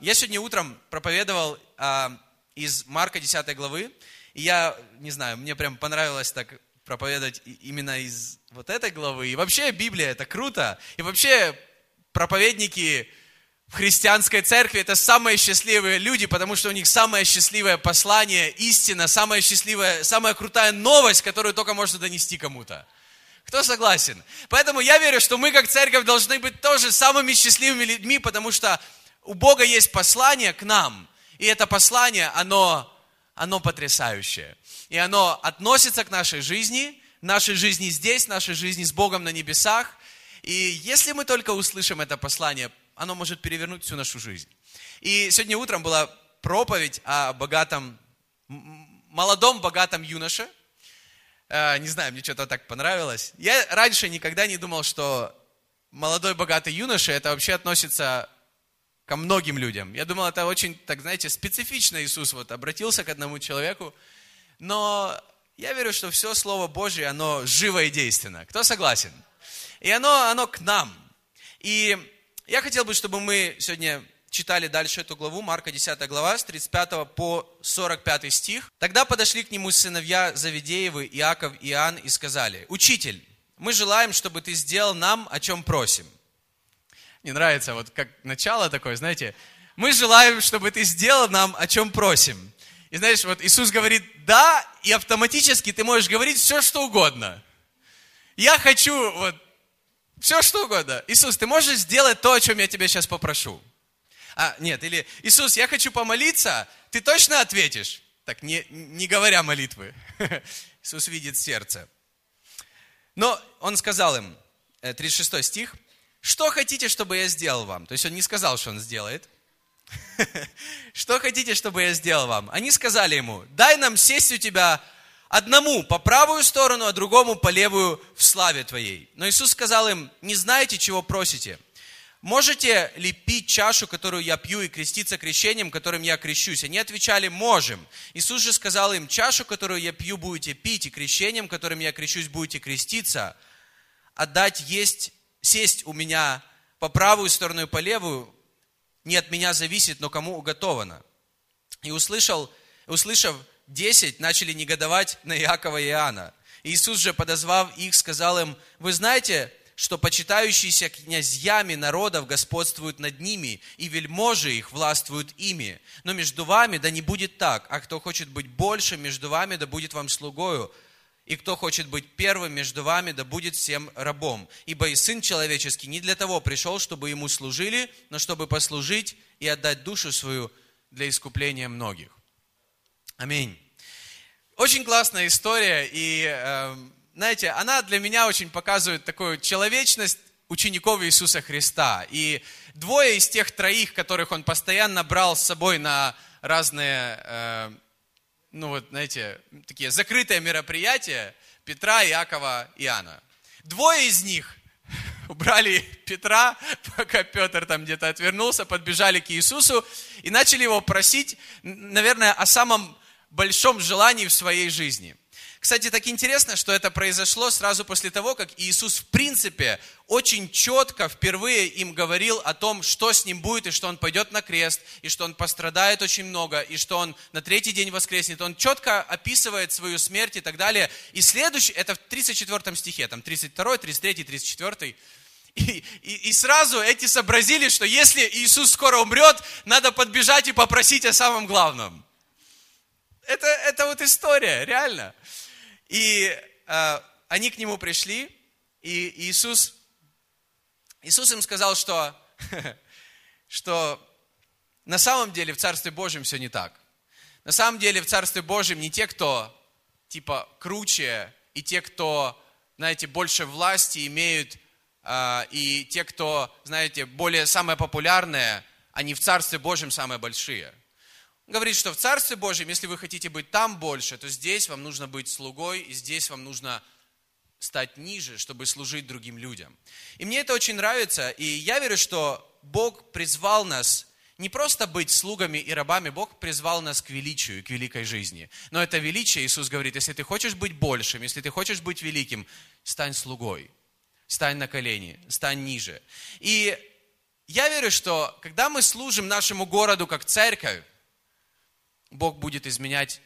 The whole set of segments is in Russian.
Я сегодня утром проповедовал а, из Марка 10 главы, и я, не знаю, мне прям понравилось так проповедовать именно из вот этой главы. И вообще Библия это круто. И вообще проповедники в христианской церкви это самые счастливые люди, потому что у них самое счастливое послание, истина, самая счастливая, самая крутая новость, которую только можно донести кому-то. Кто согласен? Поэтому я верю, что мы как церковь должны быть тоже самыми счастливыми людьми, потому что у Бога есть послание к нам. И это послание, оно, оно потрясающее. И оно относится к нашей жизни, нашей жизни здесь, нашей жизни с Богом на небесах. И если мы только услышим это послание, оно может перевернуть всю нашу жизнь. И сегодня утром была проповедь о богатом, молодом богатом юноше. Э, не знаю, мне что-то так понравилось. Я раньше никогда не думал, что молодой богатый юноша, это вообще относится ко многим людям. Я думал, это очень, так знаете, специфично Иисус вот обратился к одному человеку. Но я верю, что все Слово Божье, оно живо и действенно. Кто согласен? И оно, оно к нам. И я хотел бы, чтобы мы сегодня читали дальше эту главу, Марка 10 глава, с 35 по 45 стих. Тогда подошли к нему сыновья Завидеевы, Иаков и Иоанн, и сказали, «Учитель, мы желаем, чтобы ты сделал нам, о чем просим». Мне нравится, вот как начало такое, знаете, «Мы желаем, чтобы ты сделал нам, о чем просим». И знаешь, вот Иисус говорит «да», и автоматически ты можешь говорить все, что угодно. Я хочу вот все что угодно. Иисус, ты можешь сделать то, о чем я тебя сейчас попрошу? А, нет, или Иисус, я хочу помолиться, ты точно ответишь? Так, не, не говоря молитвы. Иисус видит сердце. Но Он сказал им, 36 э, стих, что хотите, чтобы я сделал вам? То есть Он не сказал, что Он сделает. Что хотите, чтобы я сделал вам? Они сказали ему, дай нам сесть у тебя Одному по правую сторону, а другому по левую в славе Твоей. Но Иисус сказал им, не знаете, чего просите. Можете ли пить чашу, которую я пью, и креститься крещением, которым я крещусь? Они отвечали, можем. Иисус же сказал им, чашу, которую я пью, будете пить, и крещением, которым я крещусь, будете креститься. Отдать есть, сесть у меня по правую сторону и по левую, не от меня зависит, но кому уготовано. И услышал, услышав, десять начали негодовать на Иакова и Иоанна. Иисус же, подозвав их, сказал им, вы знаете, что почитающиеся князьями народов господствуют над ними, и вельможи их властвуют ими. Но между вами да не будет так, а кто хочет быть больше между вами, да будет вам слугою, и кто хочет быть первым между вами, да будет всем рабом. Ибо и Сын Человеческий не для того пришел, чтобы ему служили, но чтобы послужить и отдать душу свою для искупления многих. Аминь. Очень классная история, и, э, знаете, она для меня очень показывает такую человечность учеников Иисуса Христа. И двое из тех троих, которых он постоянно брал с собой на разные, э, ну вот, знаете, такие закрытые мероприятия, Петра, Иакова, Иоанна. Двое из них убрали Петра, пока Петр там где-то отвернулся, подбежали к Иисусу и начали его просить, наверное, о самом большом желании в своей жизни. Кстати, так интересно, что это произошло сразу после того, как Иисус, в принципе, очень четко впервые им говорил о том, что с ним будет, и что он пойдет на крест, и что он пострадает очень много, и что он на третий день воскреснет. Он четко описывает свою смерть и так далее. И следующий, это в 34 стихе, там 32, 33, 34. И, и, и сразу эти сообразили, что если Иисус скоро умрет, надо подбежать и попросить о самом главном. Это, это вот история, реально. И э, они к нему пришли, и Иисус, Иисус им сказал, что, что на самом деле в Царстве Божьем все не так. На самом деле в Царстве Божьем не те, кто типа круче, и те, кто, знаете, больше власти имеют, э, и те, кто, знаете, более самые популярные, они в Царстве Божьем самые большие – говорит, что в Царстве Божьем, если вы хотите быть там больше, то здесь вам нужно быть слугой, и здесь вам нужно стать ниже, чтобы служить другим людям. И мне это очень нравится, и я верю, что Бог призвал нас не просто быть слугами и рабами, Бог призвал нас к величию, к великой жизни. Но это величие, Иисус говорит, если ты хочешь быть большим, если ты хочешь быть великим, стань слугой, стань на колени, стань ниже. И я верю, что когда мы служим нашему городу как церковь, Бог будет изменять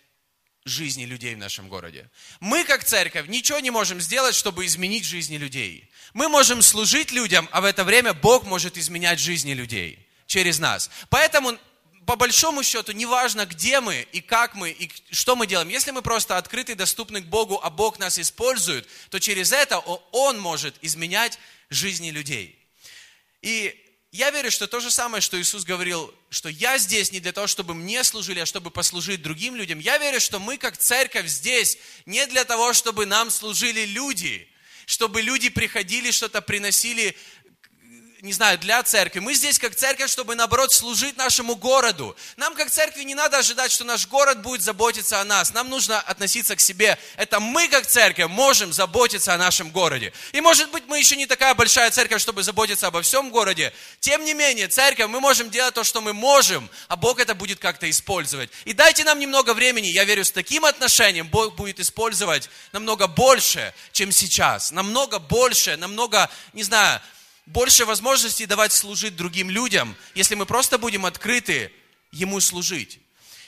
жизни людей в нашем городе. Мы, как церковь, ничего не можем сделать, чтобы изменить жизни людей. Мы можем служить людям, а в это время Бог может изменять жизни людей через нас. Поэтому, по большому счету, неважно, где мы и как мы, и что мы делаем. Если мы просто открыты, доступны к Богу, а Бог нас использует, то через это Он может изменять жизни людей. И я верю, что то же самое, что Иисус говорил, что я здесь не для того, чтобы мне служили, а чтобы послужить другим людям. Я верю, что мы как церковь здесь не для того, чтобы нам служили люди, чтобы люди приходили, что-то приносили не знаю, для церкви. Мы здесь как церковь, чтобы, наоборот, служить нашему городу. Нам, как церкви, не надо ожидать, что наш город будет заботиться о нас. Нам нужно относиться к себе. Это мы, как церковь, можем заботиться о нашем городе. И, может быть, мы еще не такая большая церковь, чтобы заботиться обо всем городе. Тем не менее, церковь, мы можем делать то, что мы можем, а Бог это будет как-то использовать. И дайте нам немного времени. Я верю, с таким отношением Бог будет использовать намного больше, чем сейчас. Намного больше, намного, не знаю, больше возможностей давать служить другим людям, если мы просто будем открыты Ему служить.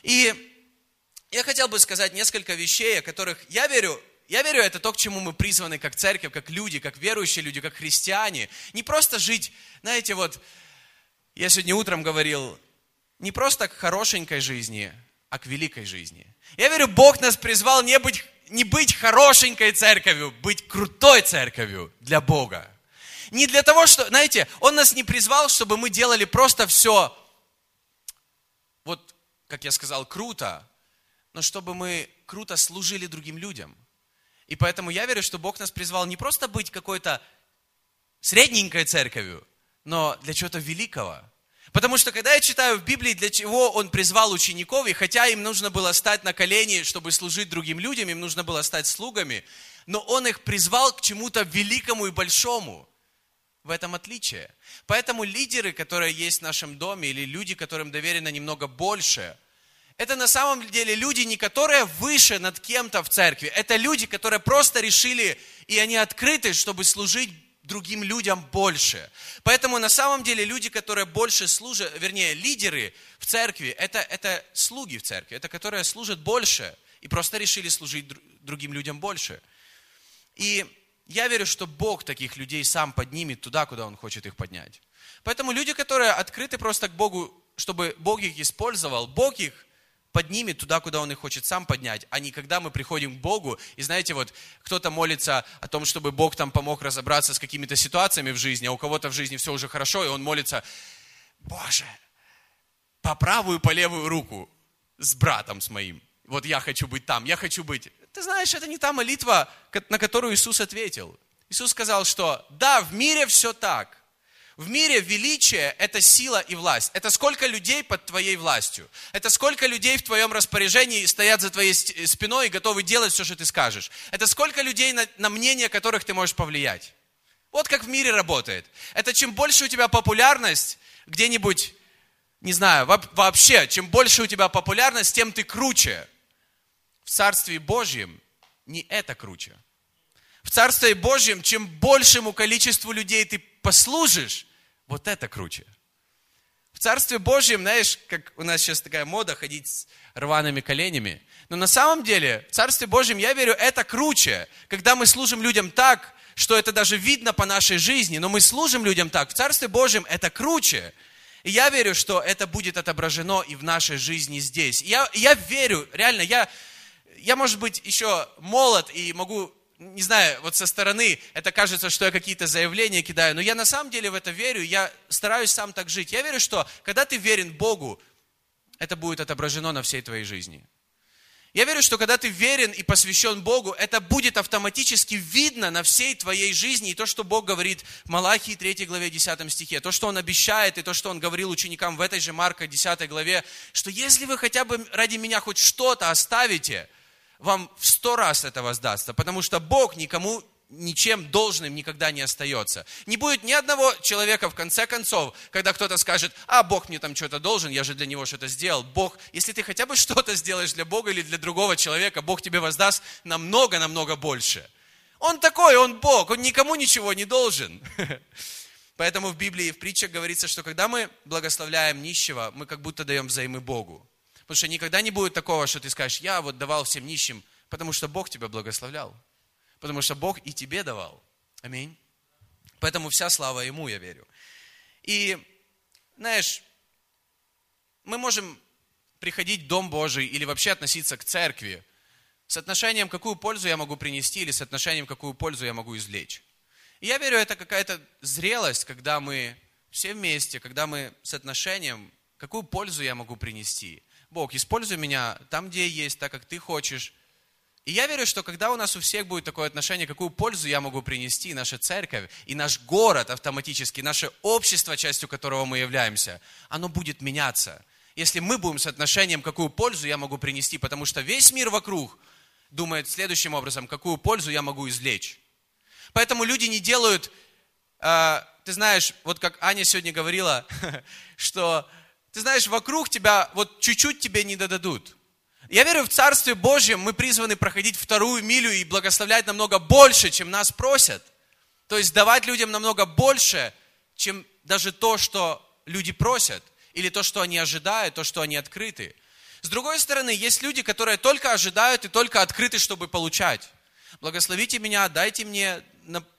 И я хотел бы сказать несколько вещей, о которых я верю, я верю, это то, к чему мы призваны как церковь, как люди, как верующие люди, как христиане. Не просто жить, знаете, вот, я сегодня утром говорил, не просто к хорошенькой жизни, а к великой жизни. Я верю, Бог нас призвал не быть, не быть хорошенькой церковью, быть крутой церковью для Бога. Не для того, что, знаете, Он нас не призвал, чтобы мы делали просто все, вот, как я сказал, круто, но чтобы мы круто служили другим людям. И поэтому я верю, что Бог нас призвал не просто быть какой-то средненькой церковью, но для чего-то великого. Потому что когда я читаю в Библии, для чего Он призвал учеников, и хотя им нужно было стать на колени, чтобы служить другим людям, им нужно было стать слугами, но Он их призвал к чему-то великому и большому. В этом отличие. Поэтому лидеры, которые есть в нашем доме, или люди, которым доверено немного больше, это на самом деле люди, не которые выше над кем-то в церкви. Это люди, которые просто решили, и они открыты, чтобы служить другим людям больше. Поэтому на самом деле люди, которые больше служат, вернее, лидеры в церкви, это, это слуги в церкви, это которые служат больше и просто решили служить другим людям больше. И я верю, что Бог таких людей сам поднимет туда, куда Он хочет их поднять. Поэтому люди, которые открыты просто к Богу, чтобы Бог их использовал, Бог их поднимет туда, куда Он их хочет сам поднять, а не когда мы приходим к Богу, и знаете, вот кто-то молится о том, чтобы Бог там помог разобраться с какими-то ситуациями в жизни, а у кого-то в жизни все уже хорошо, и он молится, Боже, по правую, по левую руку с братом с моим. Вот я хочу быть там, я хочу быть. Ты знаешь, это не та молитва, на которую Иисус ответил. Иисус сказал, что да, в мире все так. В мире величие – это сила и власть. Это сколько людей под твоей властью. Это сколько людей в твоем распоряжении стоят за твоей спиной и готовы делать все, что ты скажешь. Это сколько людей, на, на мнение которых ты можешь повлиять. Вот как в мире работает. Это чем больше у тебя популярность где-нибудь, не знаю, вообще, чем больше у тебя популярность, тем ты круче. Царстве Божьем не это круче. В Царстве Божьем, чем большему количеству людей ты послужишь, вот это круче. В Царстве Божьем, знаешь, как у нас сейчас такая мода ходить с рваными коленями. Но на самом деле, в Царстве Божьем, я верю, это круче. Когда мы служим людям так, что это даже видно по нашей жизни, но мы служим людям так. В Царстве Божьем это круче. И я верю, что это будет отображено и в нашей жизни здесь. Я, я верю, реально, я, я, может быть, еще молод и могу, не знаю, вот со стороны это кажется, что я какие-то заявления кидаю, но я на самом деле в это верю, я стараюсь сам так жить. Я верю, что когда ты верен Богу, это будет отображено на всей твоей жизни. Я верю, что когда ты верен и посвящен Богу, это будет автоматически видно на всей твоей жизни. И то, что Бог говорит в Малахии 3 главе 10 стихе, то, что Он обещает, и то, что Он говорил ученикам в этой же Марка 10 главе, что если вы хотя бы ради меня хоть что-то оставите – вам в сто раз это воздастся, потому что Бог никому ничем должным никогда не остается. Не будет ни одного человека, в конце концов, когда кто-то скажет, а, Бог мне там что-то должен, я же для него что-то сделал. Бог, если ты хотя бы что-то сделаешь для Бога или для другого человека, Бог тебе воздаст намного-намного больше. Он такой, он Бог, он никому ничего не должен. Поэтому в Библии, в притчах говорится, что когда мы благословляем нищего, мы как будто даем взаймы Богу. Потому что никогда не будет такого, что ты скажешь, я вот давал всем нищим, потому что Бог тебя благословлял. Потому что Бог и тебе давал. Аминь. Поэтому вся слава Ему, я верю. И, знаешь, мы можем приходить в Дом Божий или вообще относиться к церкви с отношением, какую пользу я могу принести, или с отношением, какую пользу я могу извлечь. И я верю, это какая-то зрелость, когда мы все вместе, когда мы с отношением, какую пользу я могу принести. Бог, используй меня там, где я есть, так, как ты хочешь. И я верю, что когда у нас у всех будет такое отношение, какую пользу я могу принести, наша церковь и наш город автоматически, наше общество, частью которого мы являемся, оно будет меняться. Если мы будем с отношением, какую пользу я могу принести, потому что весь мир вокруг думает следующим образом, какую пользу я могу извлечь. Поэтому люди не делают, э, ты знаешь, вот как Аня сегодня говорила, что, ты знаешь, вокруг тебя, вот чуть-чуть тебе не додадут. Я верю, в Царстве Божьем мы призваны проходить вторую милю и благословлять намного больше, чем нас просят. То есть давать людям намного больше, чем даже то, что люди просят, или то, что они ожидают, то, что они открыты. С другой стороны, есть люди, которые только ожидают и только открыты, чтобы получать. Благословите меня, дайте мне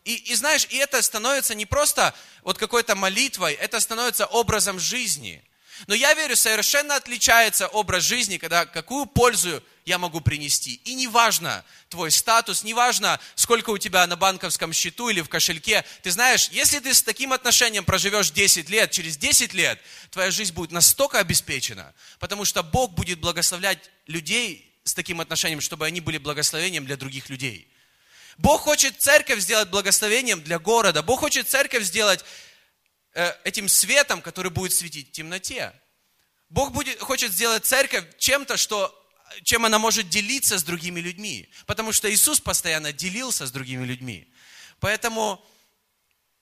и, и знаешь, и это становится не просто вот какой-то молитвой, это становится образом жизни. Но я верю, совершенно отличается образ жизни, когда какую пользу я могу принести. И неважно твой статус, неважно, сколько у тебя на банковском счету или в кошельке. Ты знаешь, если ты с таким отношением проживешь 10 лет, через 10 лет твоя жизнь будет настолько обеспечена, потому что Бог будет благословлять людей с таким отношением, чтобы они были благословением для других людей. Бог хочет церковь сделать благословением для города. Бог хочет церковь сделать этим светом, который будет светить в темноте. Бог будет, хочет сделать церковь чем-то, что, чем она может делиться с другими людьми. Потому что Иисус постоянно делился с другими людьми. Поэтому,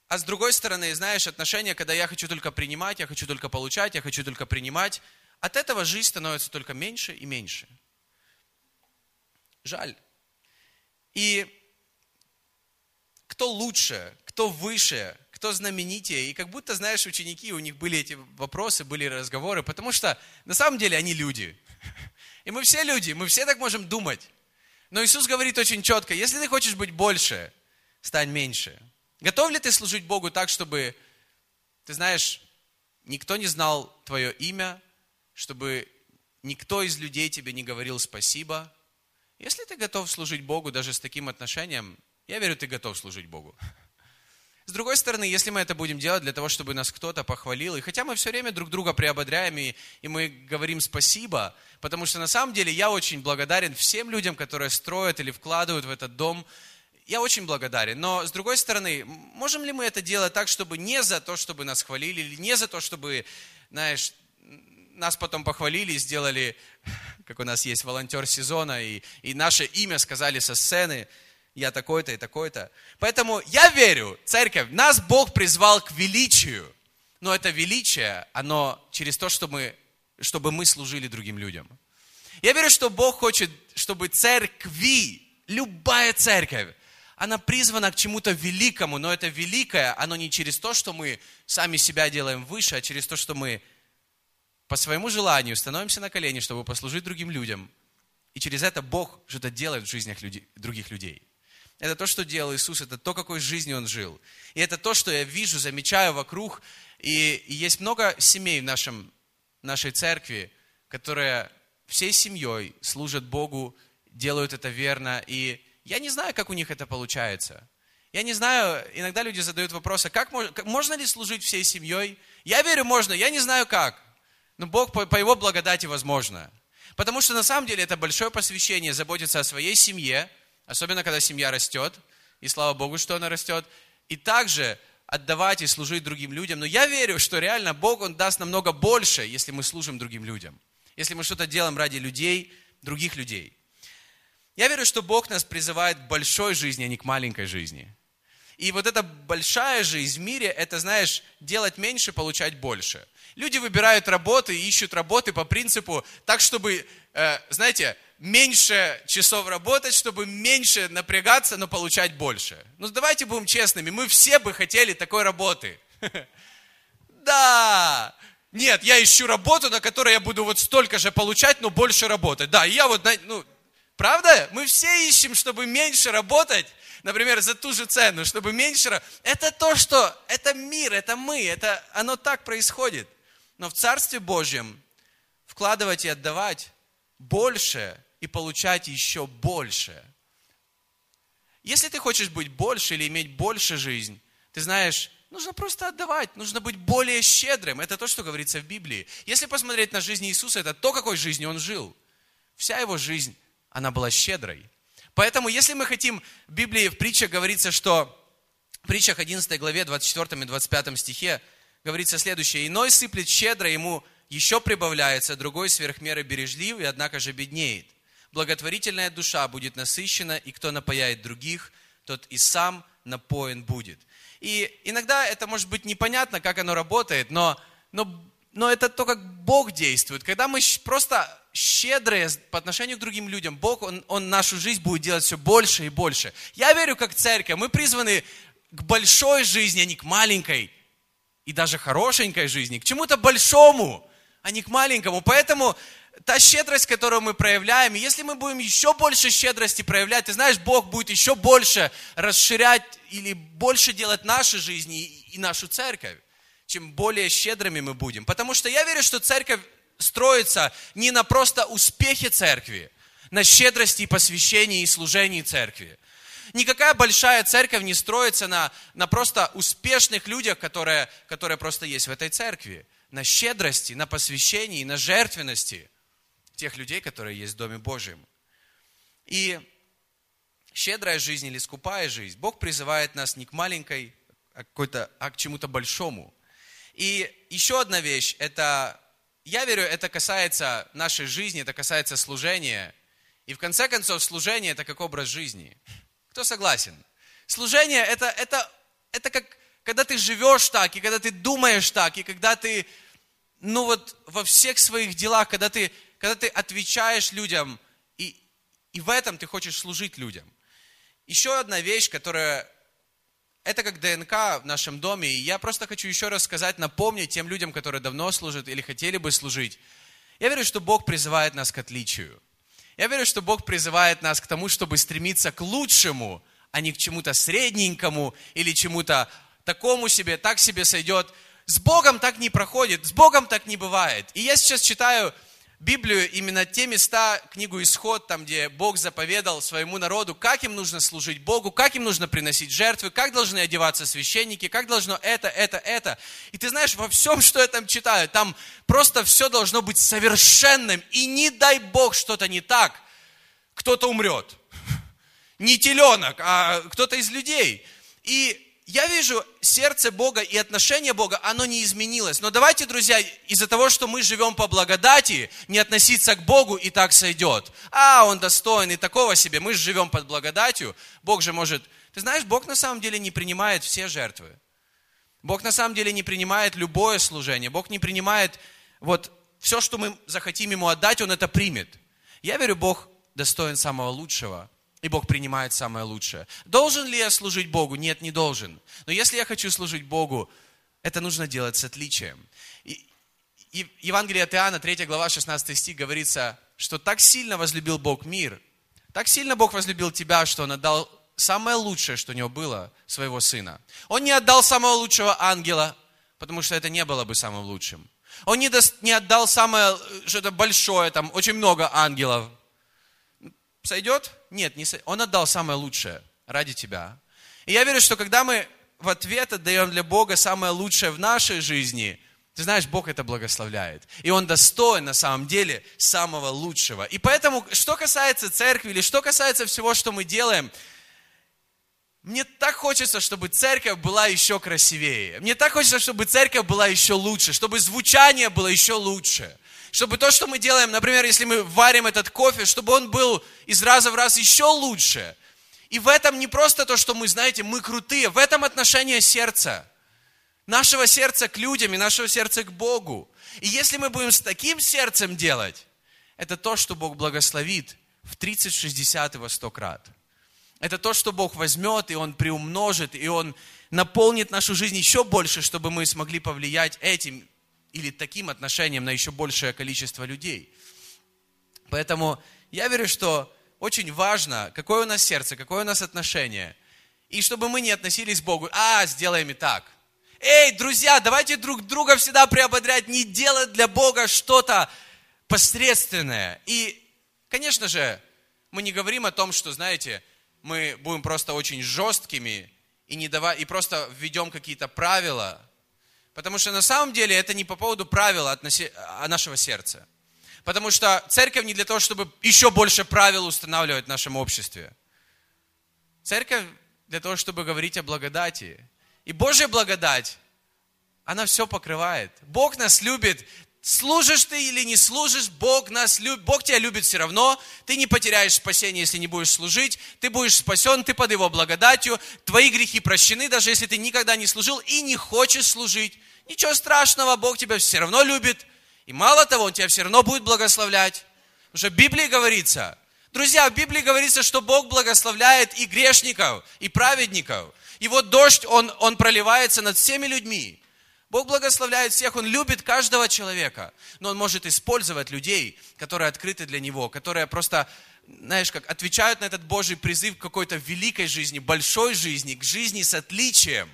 а с другой стороны, знаешь, отношения, когда я хочу только принимать, я хочу только получать, я хочу только принимать, от этого жизнь становится только меньше и меньше. Жаль. И кто лучше, кто выше, кто знаменитее. И как будто, знаешь, ученики, у них были эти вопросы, были разговоры, потому что на самом деле они люди. И мы все люди, мы все так можем думать. Но Иисус говорит очень четко, если ты хочешь быть больше, стань меньше. Готов ли ты служить Богу так, чтобы, ты знаешь, никто не знал твое имя, чтобы никто из людей тебе не говорил спасибо? Если ты готов служить Богу даже с таким отношением, я верю, ты готов служить Богу. С другой стороны, если мы это будем делать для того, чтобы нас кто-то похвалил, и хотя мы все время друг друга приободряем, и, и мы говорим спасибо, потому что на самом деле я очень благодарен всем людям, которые строят или вкладывают в этот дом, я очень благодарен. Но, с другой стороны, можем ли мы это делать так, чтобы не за то, чтобы нас хвалили, или не за то, чтобы, знаешь, нас потом похвалили и сделали, как у нас есть волонтер сезона, и, и наше имя сказали со сцены – я такой-то и такой-то. Поэтому я верю, церковь, нас Бог призвал к величию. Но это величие, оно через то, что мы, чтобы мы служили другим людям. Я верю, что Бог хочет, чтобы церкви, любая церковь, она призвана к чему-то великому, но это великое, оно не через то, что мы сами себя делаем выше, а через то, что мы по своему желанию становимся на колени, чтобы послужить другим людям. И через это Бог что-то делает в жизнях людей, других людей. Это то, что делал Иисус, это то, какой жизнью Он жил. И это то, что я вижу, замечаю вокруг. И, и есть много семей в нашем, нашей церкви, которые всей семьей служат Богу, делают это верно. И я не знаю, как у них это получается. Я не знаю, иногда люди задают вопрос, а как, как можно ли служить всей семьей? Я верю, можно, я не знаю как. Но Бог по, по Его благодати возможно. Потому что на самом деле это большое посвящение заботиться о своей семье – особенно когда семья растет, и слава Богу, что она растет, и также отдавать и служить другим людям. Но я верю, что реально Бог, Он даст намного больше, если мы служим другим людям. Если мы что-то делаем ради людей, других людей. Я верю, что Бог нас призывает к большой жизни, а не к маленькой жизни. И вот эта большая жизнь в мире, это, знаешь, делать меньше, получать больше. Люди выбирают работы, ищут работы по принципу так, чтобы, э, знаете, меньше часов работать, чтобы меньше напрягаться, но получать больше. Ну давайте будем честными, мы все бы хотели такой работы. Да! Нет, я ищу работу, на которой я буду вот столько же получать, но больше работать. Да, и я вот, ну, правда? Мы все ищем, чтобы меньше работать, например, за ту же цену, чтобы меньше... Это то, что... Это мир, это мы, это оно так происходит. Но в Царстве Божьем вкладывать и отдавать больше и получать еще больше. Если ты хочешь быть больше или иметь больше жизнь, ты знаешь, нужно просто отдавать, нужно быть более щедрым. Это то, что говорится в Библии. Если посмотреть на жизнь Иисуса, это то, какой жизнью Он жил. Вся Его жизнь, она была щедрой. Поэтому, если мы хотим, в Библии, в притчах говорится, что в притчах 11 главе, 24 и 25 стихе говорится следующее. «Иной сыплет щедро, ему еще прибавляется, другой сверх меры бережлив, и однако же беднеет. Благотворительная душа будет насыщена, и кто напояет других, тот и сам напоен будет». И иногда это может быть непонятно, как оно работает, но, но, но это то, как Бог действует. Когда мы просто щедрые по отношению к другим людям, Бог, Он, Он нашу жизнь будет делать все больше и больше. Я верю, как церковь, мы призваны к большой жизни, а не к маленькой. И даже хорошенькой жизни, к чему-то большому, а не к маленькому. Поэтому та щедрость, которую мы проявляем, если мы будем еще больше щедрости проявлять, ты знаешь, Бог будет еще больше расширять или больше делать наши жизни и нашу церковь, чем более щедрыми мы будем. Потому что я верю, что церковь строится не на просто успехе церкви, на щедрости и посвящении и служении церкви. Никакая большая церковь не строится на, на просто успешных людях, которые, которые просто есть в этой церкви. На щедрости, на посвящении, на жертвенности тех людей, которые есть в Доме Божьем. И щедрая жизнь или скупая жизнь, Бог призывает нас не к маленькой, а, какой-то, а к чему-то большому. И еще одна вещь, это, я верю, это касается нашей жизни, это касается служения. И в конце концов, служение это как образ жизни. Кто согласен? Служение это, это, это как, когда ты живешь так, и когда ты думаешь так, и когда ты, ну вот, во всех своих делах, когда ты когда ты отвечаешь людям, и, и в этом ты хочешь служить людям. Еще одна вещь, которая, это как ДНК в нашем доме, и я просто хочу еще раз сказать, напомнить тем людям, которые давно служат или хотели бы служить. Я верю, что Бог призывает нас к отличию. Я верю, что Бог призывает нас к тому, чтобы стремиться к лучшему, а не к чему-то средненькому или чему-то такому себе, так себе сойдет. С Богом так не проходит, с Богом так не бывает. И я сейчас читаю Библию именно те места, книгу Исход, там, где Бог заповедал своему народу, как им нужно служить Богу, как им нужно приносить жертвы, как должны одеваться священники, как должно это, это, это. И ты знаешь, во всем, что я там читаю, там просто все должно быть совершенным. И не дай Бог что-то не так, кто-то умрет. Не теленок, а кто-то из людей. И я вижу сердце Бога и отношение Бога, оно не изменилось. Но давайте, друзья, из-за того, что мы живем по благодати, не относиться к Богу и так сойдет. А, он достоин и такого себе. Мы же живем под благодатью. Бог же может... Ты знаешь, Бог на самом деле не принимает все жертвы. Бог на самом деле не принимает любое служение. Бог не принимает вот все, что мы захотим Ему отдать, Он это примет. Я верю, Бог достоин самого лучшего и Бог принимает самое лучшее. Должен ли я служить Богу? Нет, не должен. Но если я хочу служить Богу, это нужно делать с отличием. И, и Евангелие от Иоанна, 3 глава, 16 стих, говорится, что так сильно возлюбил Бог мир, так сильно Бог возлюбил тебя, что Он отдал самое лучшее, что у Него было, своего Сына. Он не отдал самого лучшего ангела, потому что это не было бы самым лучшим. Он не, до, не отдал самое что-то большое, там очень много ангелов, сойдет? Нет, не сойдет. Он отдал самое лучшее ради тебя. И я верю, что когда мы в ответ отдаем для Бога самое лучшее в нашей жизни, ты знаешь, Бог это благословляет. И Он достоин на самом деле самого лучшего. И поэтому, что касается церкви или что касается всего, что мы делаем, мне так хочется, чтобы церковь была еще красивее. Мне так хочется, чтобы церковь была еще лучше, чтобы звучание было еще лучше чтобы то, что мы делаем, например, если мы варим этот кофе, чтобы он был из раза в раз еще лучше. И в этом не просто то, что мы, знаете, мы крутые, в этом отношение сердца. Нашего сердца к людям и нашего сердца к Богу. И если мы будем с таким сердцем делать, это то, что Бог благословит в 30, 60 и во 100 крат. Это то, что Бог возьмет, и Он приумножит, и Он наполнит нашу жизнь еще больше, чтобы мы смогли повлиять этим или таким отношением на еще большее количество людей. Поэтому я верю, что очень важно, какое у нас сердце, какое у нас отношение. И чтобы мы не относились к Богу, а, сделаем и так. Эй, друзья, давайте друг друга всегда приободрять, не делать для Бога что-то посредственное. И, конечно же, мы не говорим о том, что, знаете, мы будем просто очень жесткими и, не давай, и просто введем какие-то правила. Потому что на самом деле это не по поводу правил относи, а нашего сердца. Потому что церковь не для того, чтобы еще больше правил устанавливать в нашем обществе. Церковь для того, чтобы говорить о благодати. И Божья благодать, она все покрывает. Бог нас любит служишь ты или не служишь, Бог нас любит, Бог тебя любит все равно, ты не потеряешь спасение, если не будешь служить, ты будешь спасен, ты под Его благодатью, твои грехи прощены, даже если ты никогда не служил и не хочешь служить. Ничего страшного, Бог тебя все равно любит, и мало того, Он тебя все равно будет благословлять. Потому что в Библии говорится, друзья, в Библии говорится, что Бог благословляет и грешников, и праведников. И вот дождь, он, он проливается над всеми людьми. Бог благословляет всех, Он любит каждого человека, но Он может использовать людей, которые открыты для Него, которые просто, знаешь, как отвечают на этот Божий призыв к какой-то великой жизни, большой жизни, к жизни с отличием.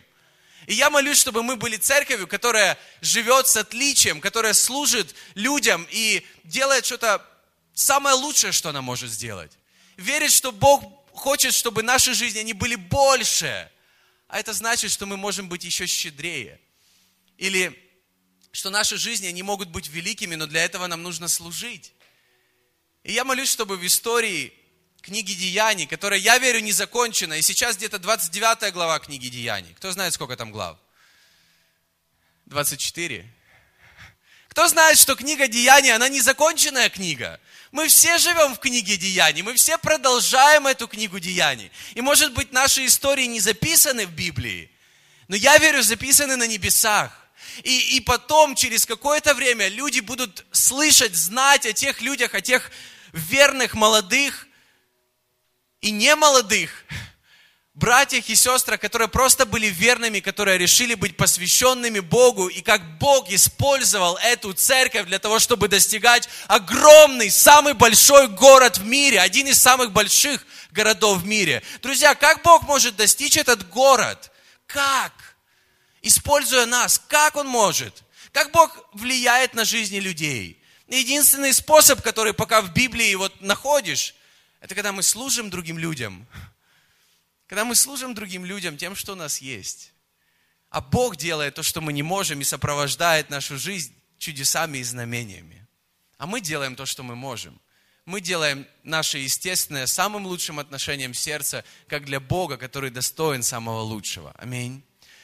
И я молюсь, чтобы мы были церковью, которая живет с отличием, которая служит людям и делает что-то самое лучшее, что она может сделать. Верит, что Бог хочет, чтобы наши жизни, они были больше. А это значит, что мы можем быть еще щедрее. Или что наши жизни, они могут быть великими, но для этого нам нужно служить. И я молюсь, чтобы в истории книги Деяний, которая, я верю, не закончена, и сейчас где-то 29 глава книги Деяний. Кто знает, сколько там глав? 24. Кто знает, что книга Деяний, она не законченная книга? Мы все живем в книге Деяний, мы все продолжаем эту книгу Деяний. И может быть наши истории не записаны в Библии, но я верю, записаны на небесах. И, и потом, через какое-то время, люди будут слышать, знать о тех людях, о тех верных, молодых и немолодых братьях и сестрах, которые просто были верными, которые решили быть посвященными Богу, и как Бог использовал эту церковь для того, чтобы достигать огромный, самый большой город в мире, один из самых больших городов в мире. Друзья, как Бог может достичь этот город? Как? используя нас, как Он может, как Бог влияет на жизни людей. Единственный способ, который пока в Библии вот находишь, это когда мы служим другим людям. Когда мы служим другим людям тем, что у нас есть. А Бог делает то, что мы не можем, и сопровождает нашу жизнь чудесами и знамениями. А мы делаем то, что мы можем. Мы делаем наше естественное самым лучшим отношением сердца, как для Бога, который достоин самого лучшего. Аминь.